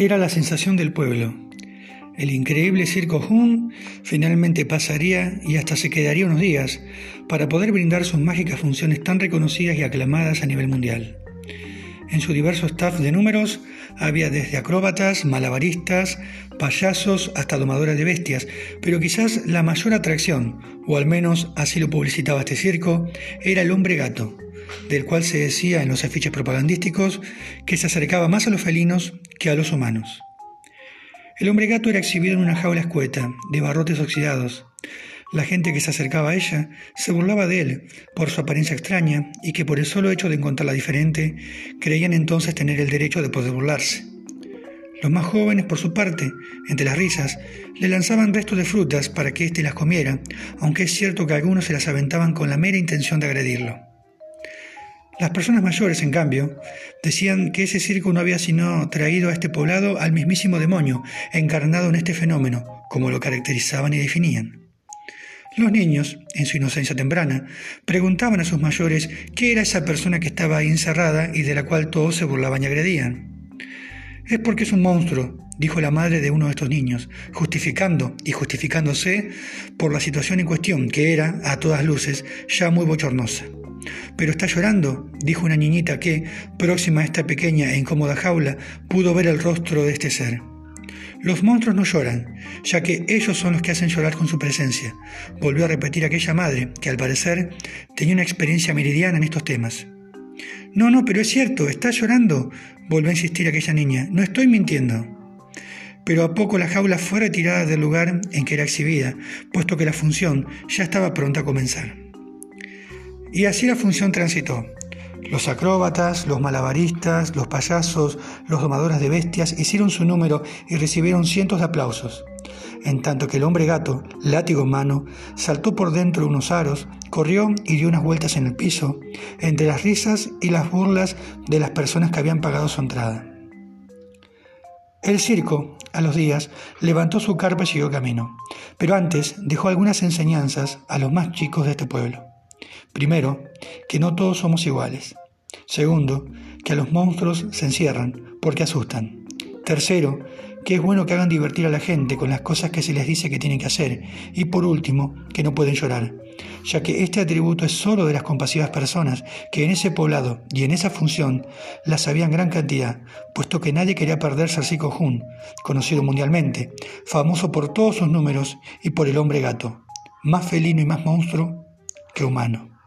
Era la sensación del pueblo. El increíble circo Hun finalmente pasaría y hasta se quedaría unos días para poder brindar sus mágicas funciones tan reconocidas y aclamadas a nivel mundial. En su diverso staff de números había desde acróbatas, malabaristas, payasos hasta domadores de bestias, pero quizás la mayor atracción, o al menos así lo publicitaba este circo, era el hombre gato, del cual se decía en los afiches propagandísticos que se acercaba más a los felinos que a los humanos. El hombre gato era exhibido en una jaula escueta, de barrotes oxidados. La gente que se acercaba a ella se burlaba de él por su apariencia extraña y que por el solo hecho de encontrarla diferente creían entonces tener el derecho de poder burlarse. Los más jóvenes, por su parte, entre las risas, le lanzaban restos de frutas para que éste las comiera, aunque es cierto que algunos se las aventaban con la mera intención de agredirlo. Las personas mayores, en cambio, decían que ese circo no había sino traído a este poblado al mismísimo demonio, encarnado en este fenómeno, como lo caracterizaban y definían. Los niños, en su inocencia temprana, preguntaban a sus mayores qué era esa persona que estaba ahí encerrada y de la cual todos se burlaban y agredían. Es porque es un monstruo, dijo la madre de uno de estos niños, justificando y justificándose por la situación en cuestión, que era, a todas luces, ya muy bochornosa. Pero está llorando, dijo una niñita que, próxima a esta pequeña e incómoda jaula, pudo ver el rostro de este ser. Los monstruos no lloran, ya que ellos son los que hacen llorar con su presencia, volvió a repetir aquella madre, que al parecer tenía una experiencia meridiana en estos temas. No, no, pero es cierto, está llorando, volvió a insistir aquella niña, no estoy mintiendo. Pero a poco la jaula fue retirada del lugar en que era exhibida, puesto que la función ya estaba pronta a comenzar. Y así la función transitó. Los acróbatas, los malabaristas, los payasos, los domadores de bestias hicieron su número y recibieron cientos de aplausos, en tanto que el hombre gato, látigo en mano, saltó por dentro de unos aros, corrió y dio unas vueltas en el piso, entre las risas y las burlas de las personas que habían pagado su entrada. El circo, a los días, levantó su carpa y siguió camino, pero antes dejó algunas enseñanzas a los más chicos de este pueblo. Primero, que no todos somos iguales. Segundo, que a los monstruos se encierran porque asustan. Tercero, que es bueno que hagan divertir a la gente con las cosas que se les dice que tienen que hacer. Y por último, que no pueden llorar, ya que este atributo es solo de las compasivas personas que en ese poblado y en esa función las habían gran cantidad, puesto que nadie quería perderse al Zico Jun, conocido mundialmente, famoso por todos sus números y por el hombre gato, más felino y más monstruo que humano.